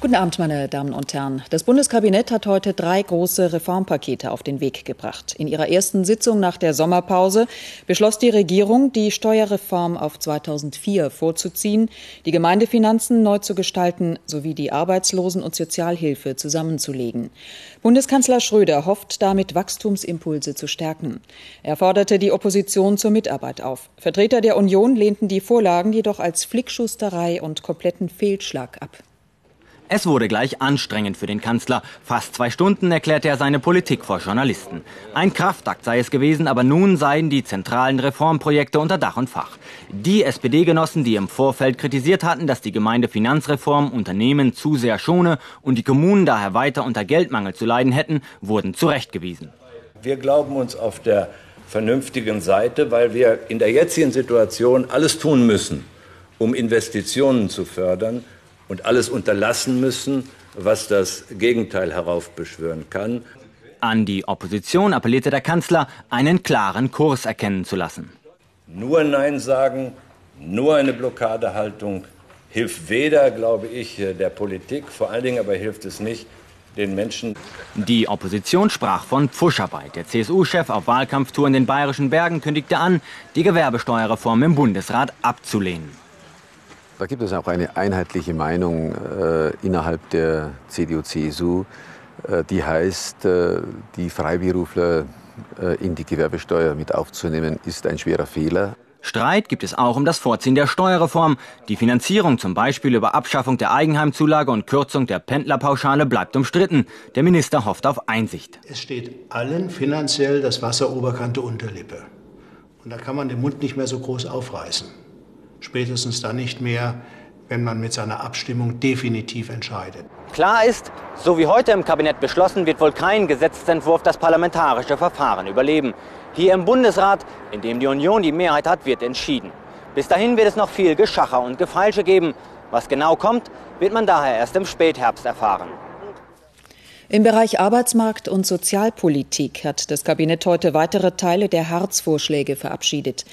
Guten Abend, meine Damen und Herren. Das Bundeskabinett hat heute drei große Reformpakete auf den Weg gebracht. In ihrer ersten Sitzung nach der Sommerpause beschloss die Regierung, die Steuerreform auf 2004 vorzuziehen, die Gemeindefinanzen neu zu gestalten sowie die Arbeitslosen- und Sozialhilfe zusammenzulegen. Bundeskanzler Schröder hofft damit, Wachstumsimpulse zu stärken. Er forderte die Opposition zur Mitarbeit auf. Vertreter der Union lehnten die Vorlagen jedoch als Flickschusterei und kompletten Fehlschlag ab. Es wurde gleich anstrengend für den Kanzler. Fast zwei Stunden erklärte er seine Politik vor Journalisten. Ein Kraftakt sei es gewesen, aber nun seien die zentralen Reformprojekte unter Dach und Fach. Die SPD-Genossen, die im Vorfeld kritisiert hatten, dass die Gemeindefinanzreform Unternehmen zu sehr schone und die Kommunen daher weiter unter Geldmangel zu leiden hätten, wurden zurechtgewiesen. Wir glauben uns auf der vernünftigen Seite, weil wir in der jetzigen Situation alles tun müssen, um Investitionen zu fördern und alles unterlassen müssen, was das Gegenteil heraufbeschwören kann. An die Opposition appellierte der Kanzler, einen klaren Kurs erkennen zu lassen. Nur Nein sagen, nur eine Blockadehaltung hilft weder, glaube ich, der Politik, vor allen Dingen aber hilft es nicht den Menschen. Die Opposition sprach von Pfuscharbeit. Der CSU-Chef auf Wahlkampftour in den bayerischen Bergen kündigte an, die Gewerbesteuerreform im Bundesrat abzulehnen. Da gibt es auch eine einheitliche Meinung äh, innerhalb der CDU-CSU, äh, die heißt, äh, die Freiberufler äh, in die Gewerbesteuer mit aufzunehmen, ist ein schwerer Fehler. Streit gibt es auch um das Vorziehen der Steuerreform. Die Finanzierung zum Beispiel über Abschaffung der Eigenheimzulage und Kürzung der Pendlerpauschale bleibt umstritten. Der Minister hofft auf Einsicht. Es steht allen finanziell das Wasser Oberkante Unterlippe. Und da kann man den Mund nicht mehr so groß aufreißen spätestens dann nicht mehr, wenn man mit seiner Abstimmung definitiv entscheidet. Klar ist, so wie heute im Kabinett beschlossen, wird wohl kein Gesetzentwurf das parlamentarische Verfahren überleben. Hier im Bundesrat, in dem die Union die Mehrheit hat, wird entschieden. Bis dahin wird es noch viel Geschacher und Gefeilsche geben. Was genau kommt, wird man daher erst im Spätherbst erfahren. Im Bereich Arbeitsmarkt und Sozialpolitik hat das Kabinett heute weitere Teile der Harz-Vorschläge verabschiedet.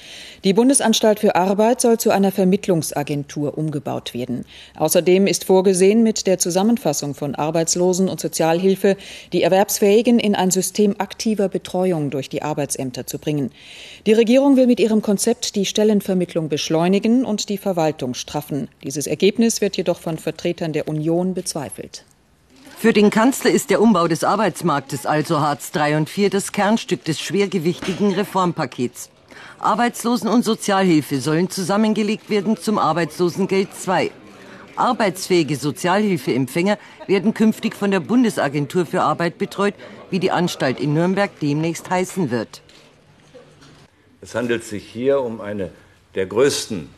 Die Bundesanstalt für Arbeit soll zu einer Vermittlungsagentur umgebaut werden. Außerdem ist vorgesehen, mit der Zusammenfassung von Arbeitslosen und Sozialhilfe die Erwerbsfähigen in ein System aktiver Betreuung durch die Arbeitsämter zu bringen. Die Regierung will mit ihrem Konzept die Stellenvermittlung beschleunigen und die Verwaltung straffen. Dieses Ergebnis wird jedoch von Vertretern der Union bezweifelt. Für den Kanzler ist der Umbau des Arbeitsmarktes, also Hartz III und IV, das Kernstück des schwergewichtigen Reformpakets. Arbeitslosen- und Sozialhilfe sollen zusammengelegt werden zum Arbeitslosengeld II. Arbeitsfähige Sozialhilfeempfänger werden künftig von der Bundesagentur für Arbeit betreut, wie die Anstalt in Nürnberg demnächst heißen wird. Es handelt sich hier um eine der größten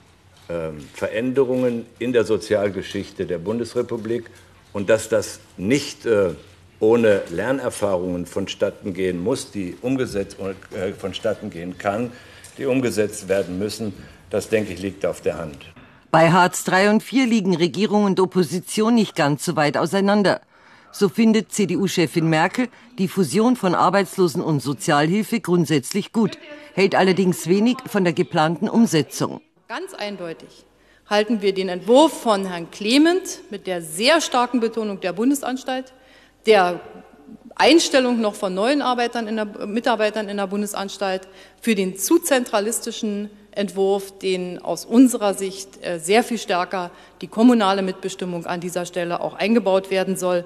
äh, Veränderungen in der Sozialgeschichte der Bundesrepublik und dass das nicht äh, ohne Lernerfahrungen vonstatten gehen muss, die umgesetzt äh, vonstatten gehen kann, die umgesetzt werden müssen, das denke ich liegt auf der Hand. Bei Hartz III und IV liegen Regierung und Opposition nicht ganz so weit auseinander. So findet CDU-Chefin Merkel die Fusion von Arbeitslosen- und Sozialhilfe grundsätzlich gut, hält allerdings wenig von der geplanten Umsetzung. Ganz eindeutig halten wir den Entwurf von Herrn Clement mit der sehr starken Betonung der Bundesanstalt, der Einstellung noch von neuen Arbeitern in der, Mitarbeitern in der Bundesanstalt für den zu zentralistischen Entwurf, den aus unserer Sicht äh, sehr viel stärker die kommunale Mitbestimmung an dieser Stelle auch eingebaut werden soll.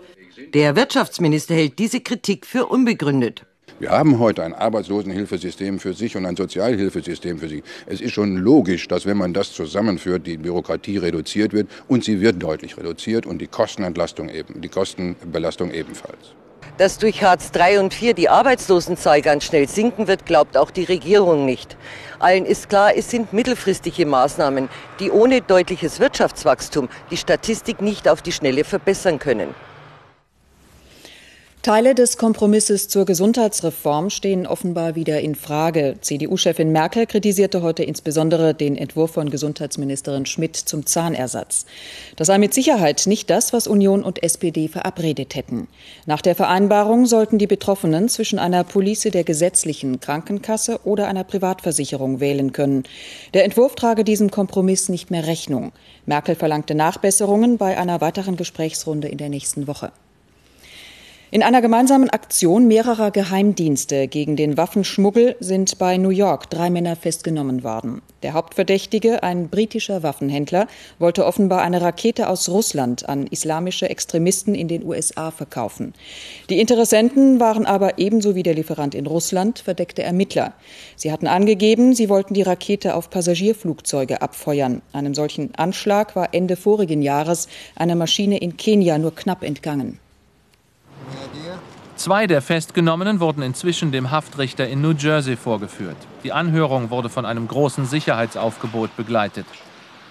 Der Wirtschaftsminister hält diese Kritik für unbegründet. Wir haben heute ein Arbeitslosenhilfesystem für sich und ein Sozialhilfesystem für sich. Es ist schon logisch, dass wenn man das zusammenführt, die Bürokratie reduziert wird und sie wird deutlich reduziert und die Kostenentlastung eben, die Kostenbelastung ebenfalls. Dass durch Hartz III und IV die Arbeitslosenzahl ganz schnell sinken wird, glaubt auch die Regierung nicht. Allen ist klar, es sind mittelfristige Maßnahmen, die ohne deutliches Wirtschaftswachstum die Statistik nicht auf die Schnelle verbessern können. Teile des Kompromisses zur Gesundheitsreform stehen offenbar wieder in Frage. CDU-Chefin Merkel kritisierte heute insbesondere den Entwurf von Gesundheitsministerin Schmidt zum Zahnersatz. Das sei mit Sicherheit nicht das, was Union und SPD verabredet hätten. Nach der Vereinbarung sollten die Betroffenen zwischen einer Police der gesetzlichen Krankenkasse oder einer Privatversicherung wählen können. Der Entwurf trage diesem Kompromiss nicht mehr Rechnung. Merkel verlangte Nachbesserungen bei einer weiteren Gesprächsrunde in der nächsten Woche. In einer gemeinsamen Aktion mehrerer Geheimdienste gegen den Waffenschmuggel sind bei New York drei Männer festgenommen worden. Der Hauptverdächtige, ein britischer Waffenhändler, wollte offenbar eine Rakete aus Russland an islamische Extremisten in den USA verkaufen. Die Interessenten waren aber ebenso wie der Lieferant in Russland verdeckte Ermittler. Sie hatten angegeben, sie wollten die Rakete auf Passagierflugzeuge abfeuern. Einem solchen Anschlag war Ende vorigen Jahres eine Maschine in Kenia nur knapp entgangen. Zwei der Festgenommenen wurden inzwischen dem Haftrichter in New Jersey vorgeführt. Die Anhörung wurde von einem großen Sicherheitsaufgebot begleitet.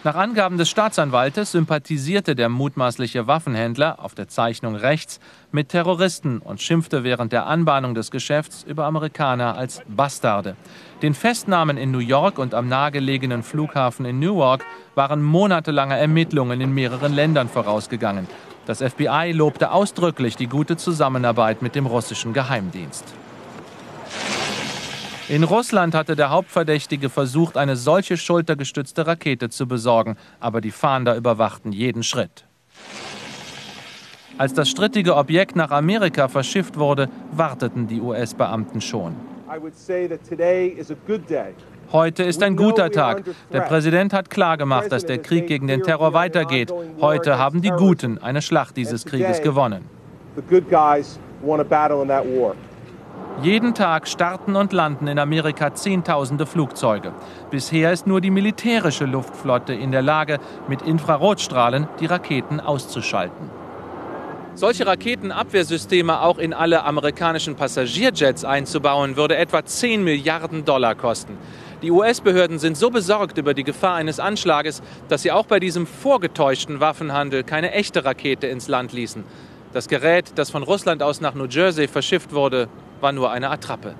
Nach Angaben des Staatsanwaltes sympathisierte der mutmaßliche Waffenhändler auf der Zeichnung rechts mit Terroristen und schimpfte während der Anbahnung des Geschäfts über Amerikaner als Bastarde. Den Festnahmen in New York und am nahegelegenen Flughafen in Newark waren monatelange Ermittlungen in mehreren Ländern vorausgegangen. Das FBI lobte ausdrücklich die gute Zusammenarbeit mit dem russischen Geheimdienst. In Russland hatte der Hauptverdächtige versucht, eine solche schultergestützte Rakete zu besorgen, aber die Fahnder überwachten jeden Schritt. Als das strittige Objekt nach Amerika verschifft wurde, warteten die US-Beamten schon. Heute ist ein guter Tag. Der Präsident hat klargemacht, dass der Krieg gegen den Terror weitergeht. Heute haben die Guten eine Schlacht dieses Krieges gewonnen. Jeden Tag starten und landen in Amerika Zehntausende Flugzeuge. Bisher ist nur die militärische Luftflotte in der Lage, mit Infrarotstrahlen die Raketen auszuschalten. Solche Raketenabwehrsysteme auch in alle amerikanischen Passagierjets einzubauen, würde etwa 10 Milliarden Dollar kosten. Die US-Behörden sind so besorgt über die Gefahr eines Anschlages, dass sie auch bei diesem vorgetäuschten Waffenhandel keine echte Rakete ins Land ließen. Das Gerät, das von Russland aus nach New Jersey verschifft wurde, war nur eine Attrappe.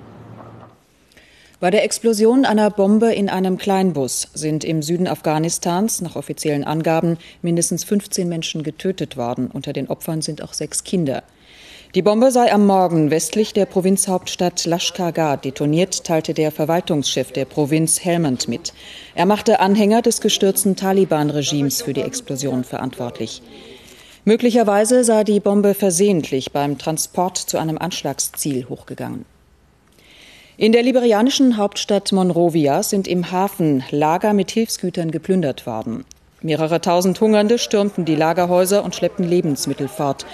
Bei der Explosion einer Bombe in einem Kleinbus sind im Süden Afghanistans nach offiziellen Angaben mindestens 15 Menschen getötet worden. Unter den Opfern sind auch sechs Kinder. Die Bombe sei am Morgen westlich der Provinzhauptstadt Lashkargah detoniert, teilte der Verwaltungschef der Provinz Helmand mit. Er machte Anhänger des gestürzten Taliban-Regimes für die Explosion verantwortlich. Möglicherweise sei die Bombe versehentlich beim Transport zu einem Anschlagsziel hochgegangen. In der liberianischen Hauptstadt Monrovia sind im Hafen Lager mit Hilfsgütern geplündert worden. Mehrere tausend Hungernde stürmten die Lagerhäuser und schleppten Lebensmittel fort.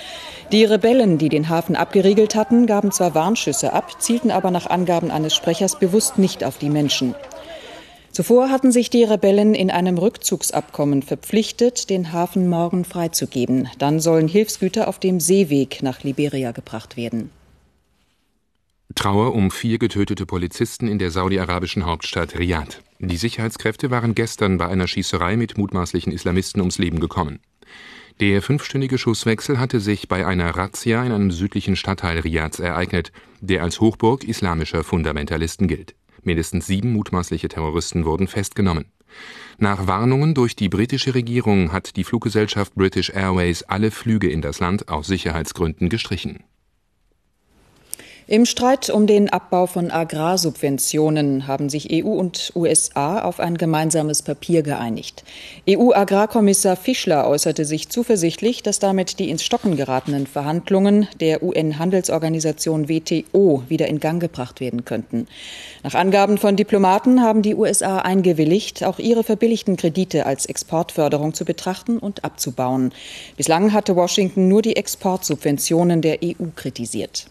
Die Rebellen, die den Hafen abgeriegelt hatten, gaben zwar Warnschüsse ab, zielten aber nach Angaben eines Sprechers bewusst nicht auf die Menschen. Zuvor hatten sich die Rebellen in einem Rückzugsabkommen verpflichtet, den Hafen morgen freizugeben. Dann sollen Hilfsgüter auf dem Seeweg nach Liberia gebracht werden. Trauer um vier getötete Polizisten in der saudi-arabischen Hauptstadt Riyadh. Die Sicherheitskräfte waren gestern bei einer Schießerei mit mutmaßlichen Islamisten ums Leben gekommen. Der fünfstündige Schusswechsel hatte sich bei einer Razzia in einem südlichen Stadtteil Riads ereignet, der als Hochburg islamischer Fundamentalisten gilt. Mindestens sieben mutmaßliche Terroristen wurden festgenommen. Nach Warnungen durch die britische Regierung hat die Fluggesellschaft British Airways alle Flüge in das Land aus Sicherheitsgründen gestrichen. Im Streit um den Abbau von Agrarsubventionen haben sich EU und USA auf ein gemeinsames Papier geeinigt. EU-Agrarkommissar Fischler äußerte sich zuversichtlich, dass damit die ins Stocken geratenen Verhandlungen der UN-Handelsorganisation WTO wieder in Gang gebracht werden könnten. Nach Angaben von Diplomaten haben die USA eingewilligt, auch ihre verbilligten Kredite als Exportförderung zu betrachten und abzubauen. Bislang hatte Washington nur die Exportsubventionen der EU kritisiert.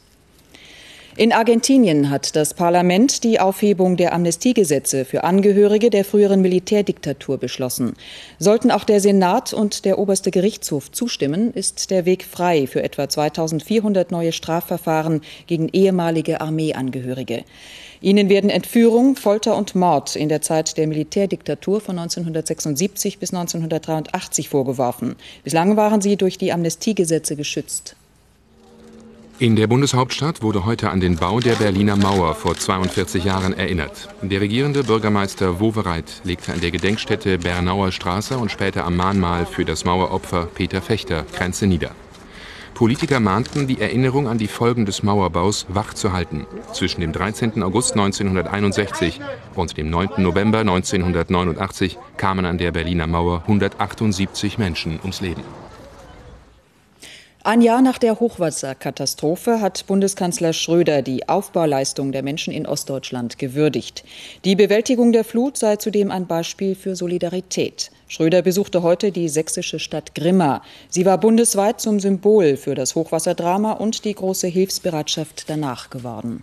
In Argentinien hat das Parlament die Aufhebung der Amnestiegesetze für Angehörige der früheren Militärdiktatur beschlossen. Sollten auch der Senat und der oberste Gerichtshof zustimmen, ist der Weg frei für etwa 2400 neue Strafverfahren gegen ehemalige Armeeangehörige. Ihnen werden Entführung, Folter und Mord in der Zeit der Militärdiktatur von 1976 bis 1983 vorgeworfen. Bislang waren sie durch die Amnestiegesetze geschützt. In der Bundeshauptstadt wurde heute an den Bau der Berliner Mauer vor 42 Jahren erinnert. Der regierende Bürgermeister Wowereit legte an der Gedenkstätte Bernauer Straße und später am Mahnmal für das Maueropfer Peter Fechter Grenze nieder. Politiker mahnten, die Erinnerung an die Folgen des Mauerbaus wachzuhalten. Zwischen dem 13. August 1961 und dem 9. November 1989 kamen an der Berliner Mauer 178 Menschen ums Leben. Ein Jahr nach der Hochwasserkatastrophe hat Bundeskanzler Schröder die Aufbauleistung der Menschen in Ostdeutschland gewürdigt. Die Bewältigung der Flut sei zudem ein Beispiel für Solidarität. Schröder besuchte heute die sächsische Stadt Grimma. Sie war bundesweit zum Symbol für das Hochwasserdrama und die große Hilfsbereitschaft danach geworden.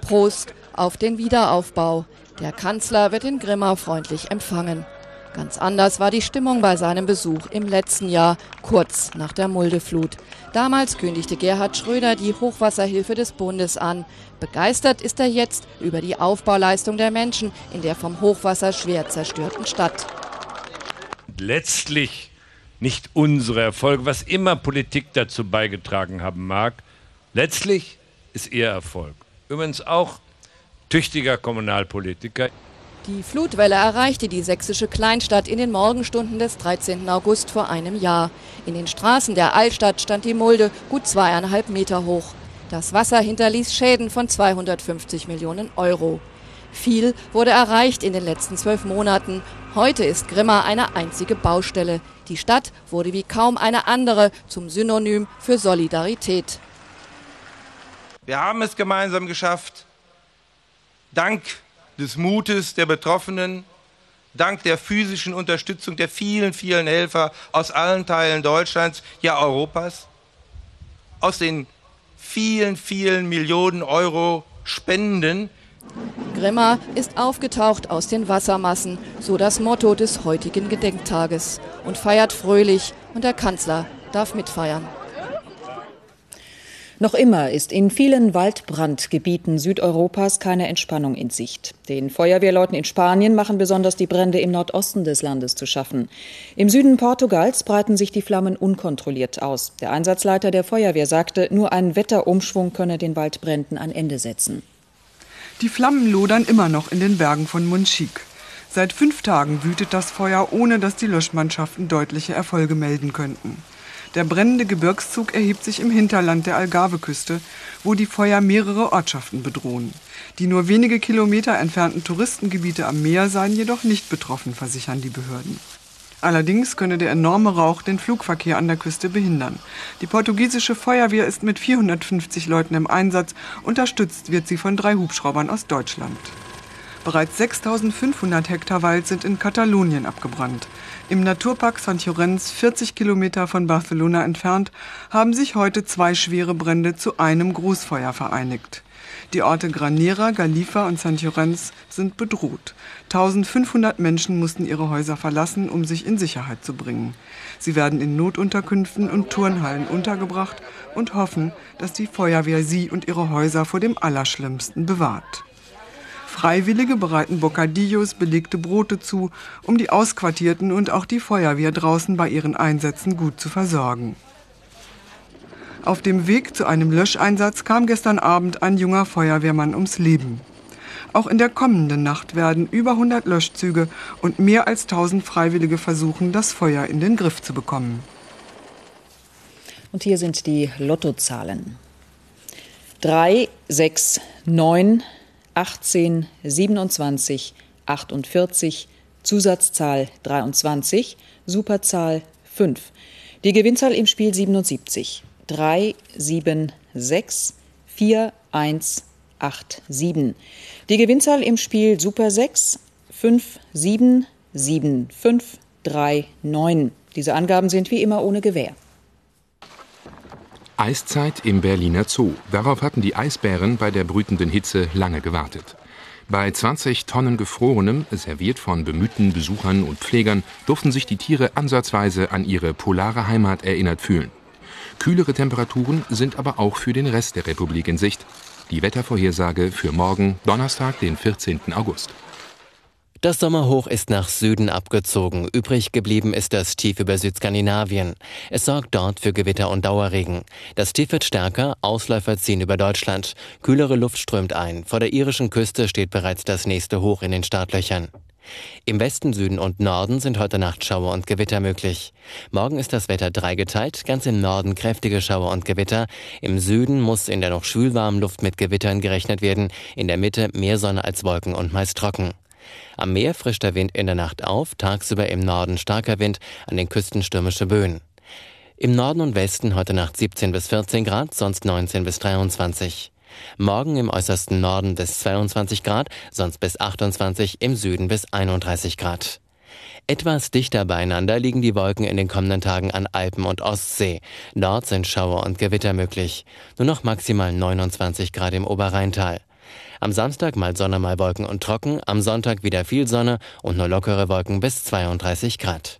Prost auf den Wiederaufbau. Der Kanzler wird in Grimma freundlich empfangen. Ganz anders war die Stimmung bei seinem Besuch im letzten Jahr, kurz nach der Muldeflut. Damals kündigte Gerhard Schröder die Hochwasserhilfe des Bundes an. Begeistert ist er jetzt über die Aufbauleistung der Menschen in der vom Hochwasser schwer zerstörten Stadt. Letztlich nicht unsere Erfolge, was immer Politik dazu beigetragen haben mag. Letztlich ist ihr Erfolg. Übrigens auch tüchtiger Kommunalpolitiker. Die Flutwelle erreichte die sächsische Kleinstadt in den Morgenstunden des 13. August vor einem Jahr. In den Straßen der Altstadt stand die Mulde gut zweieinhalb Meter hoch. Das Wasser hinterließ Schäden von 250 Millionen Euro. Viel wurde erreicht in den letzten zwölf Monaten. Heute ist Grimma eine einzige Baustelle. Die Stadt wurde wie kaum eine andere zum Synonym für Solidarität. Wir haben es gemeinsam geschafft. Dank des Mutes der Betroffenen, dank der physischen Unterstützung der vielen, vielen Helfer aus allen Teilen Deutschlands, ja Europas, aus den vielen, vielen Millionen Euro Spenden. Grimma ist aufgetaucht aus den Wassermassen, so das Motto des heutigen Gedenktages, und feiert fröhlich, und der Kanzler darf mitfeiern. Noch immer ist in vielen Waldbrandgebieten Südeuropas keine Entspannung in Sicht. Den Feuerwehrleuten in Spanien machen besonders die Brände im Nordosten des Landes zu schaffen. Im Süden Portugals breiten sich die Flammen unkontrolliert aus. Der Einsatzleiter der Feuerwehr sagte, nur ein Wetterumschwung könne den Waldbränden ein Ende setzen. Die Flammen lodern immer noch in den Bergen von Monchique. Seit fünf Tagen wütet das Feuer, ohne dass die Löschmannschaften deutliche Erfolge melden könnten. Der brennende Gebirgszug erhebt sich im Hinterland der Algarveküste, wo die Feuer mehrere Ortschaften bedrohen. Die nur wenige Kilometer entfernten Touristengebiete am Meer seien jedoch nicht betroffen, versichern die Behörden. Allerdings könne der enorme Rauch den Flugverkehr an der Küste behindern. Die portugiesische Feuerwehr ist mit 450 Leuten im Einsatz. Unterstützt wird sie von drei Hubschraubern aus Deutschland. Bereits 6500 Hektar Wald sind in Katalonien abgebrannt. Im Naturpark Sant Llorenç, 40 Kilometer von Barcelona entfernt, haben sich heute zwei schwere Brände zu einem Großfeuer vereinigt. Die Orte Granera, Galifa und Sant Llorenç sind bedroht. 1500 Menschen mussten ihre Häuser verlassen, um sich in Sicherheit zu bringen. Sie werden in Notunterkünften und Turnhallen untergebracht und hoffen, dass die Feuerwehr sie und ihre Häuser vor dem Allerschlimmsten bewahrt. Freiwillige bereiten Bocadillos, belegte Brote zu, um die Ausquartierten und auch die Feuerwehr draußen bei ihren Einsätzen gut zu versorgen. Auf dem Weg zu einem Löscheinsatz kam gestern Abend ein junger Feuerwehrmann ums Leben. Auch in der kommenden Nacht werden über 100 Löschzüge und mehr als 1000 Freiwillige versuchen, das Feuer in den Griff zu bekommen. Und hier sind die Lottozahlen. 3, 6, 9, 18, 27, 48, Zusatzzahl 23, Superzahl 5. Die Gewinnzahl im Spiel 77. 3, 7, 6, 4, 1, 8, 7. Die Gewinnzahl im Spiel Super 6, 5, 7, 7, 5, 3, 9. Diese Angaben sind wie immer ohne Gewähr. Eiszeit im Berliner Zoo. Darauf hatten die Eisbären bei der brütenden Hitze lange gewartet. Bei 20 Tonnen Gefrorenem, serviert von bemühten Besuchern und Pflegern, durften sich die Tiere ansatzweise an ihre polare Heimat erinnert fühlen. Kühlere Temperaturen sind aber auch für den Rest der Republik in Sicht. Die Wettervorhersage für morgen, Donnerstag, den 14. August. Das Sommerhoch ist nach Süden abgezogen. Übrig geblieben ist das Tief über Südskandinavien. Es sorgt dort für Gewitter und Dauerregen. Das Tief wird stärker, Ausläufer ziehen über Deutschland. Kühlere Luft strömt ein. Vor der irischen Küste steht bereits das nächste Hoch in den Startlöchern. Im Westen, Süden und Norden sind heute Nacht Schauer und Gewitter möglich. Morgen ist das Wetter dreigeteilt, ganz im Norden kräftige Schauer und Gewitter. Im Süden muss in der noch schwülwarmen Luft mit Gewittern gerechnet werden, in der Mitte mehr Sonne als Wolken und meist trocken. Am Meer frischt der Wind in der Nacht auf, tagsüber im Norden starker Wind, an den Küsten stürmische Böen. Im Norden und Westen heute Nacht 17 bis 14 Grad, sonst 19 bis 23. Morgen im äußersten Norden bis 22 Grad, sonst bis 28, im Süden bis 31 Grad. Etwas dichter beieinander liegen die Wolken in den kommenden Tagen an Alpen und Ostsee. Dort sind Schauer und Gewitter möglich. Nur noch maximal 29 Grad im Oberrheintal. Am Samstag mal Sonne, mal Wolken und trocken, am Sonntag wieder viel Sonne und nur lockere Wolken bis 32 Grad.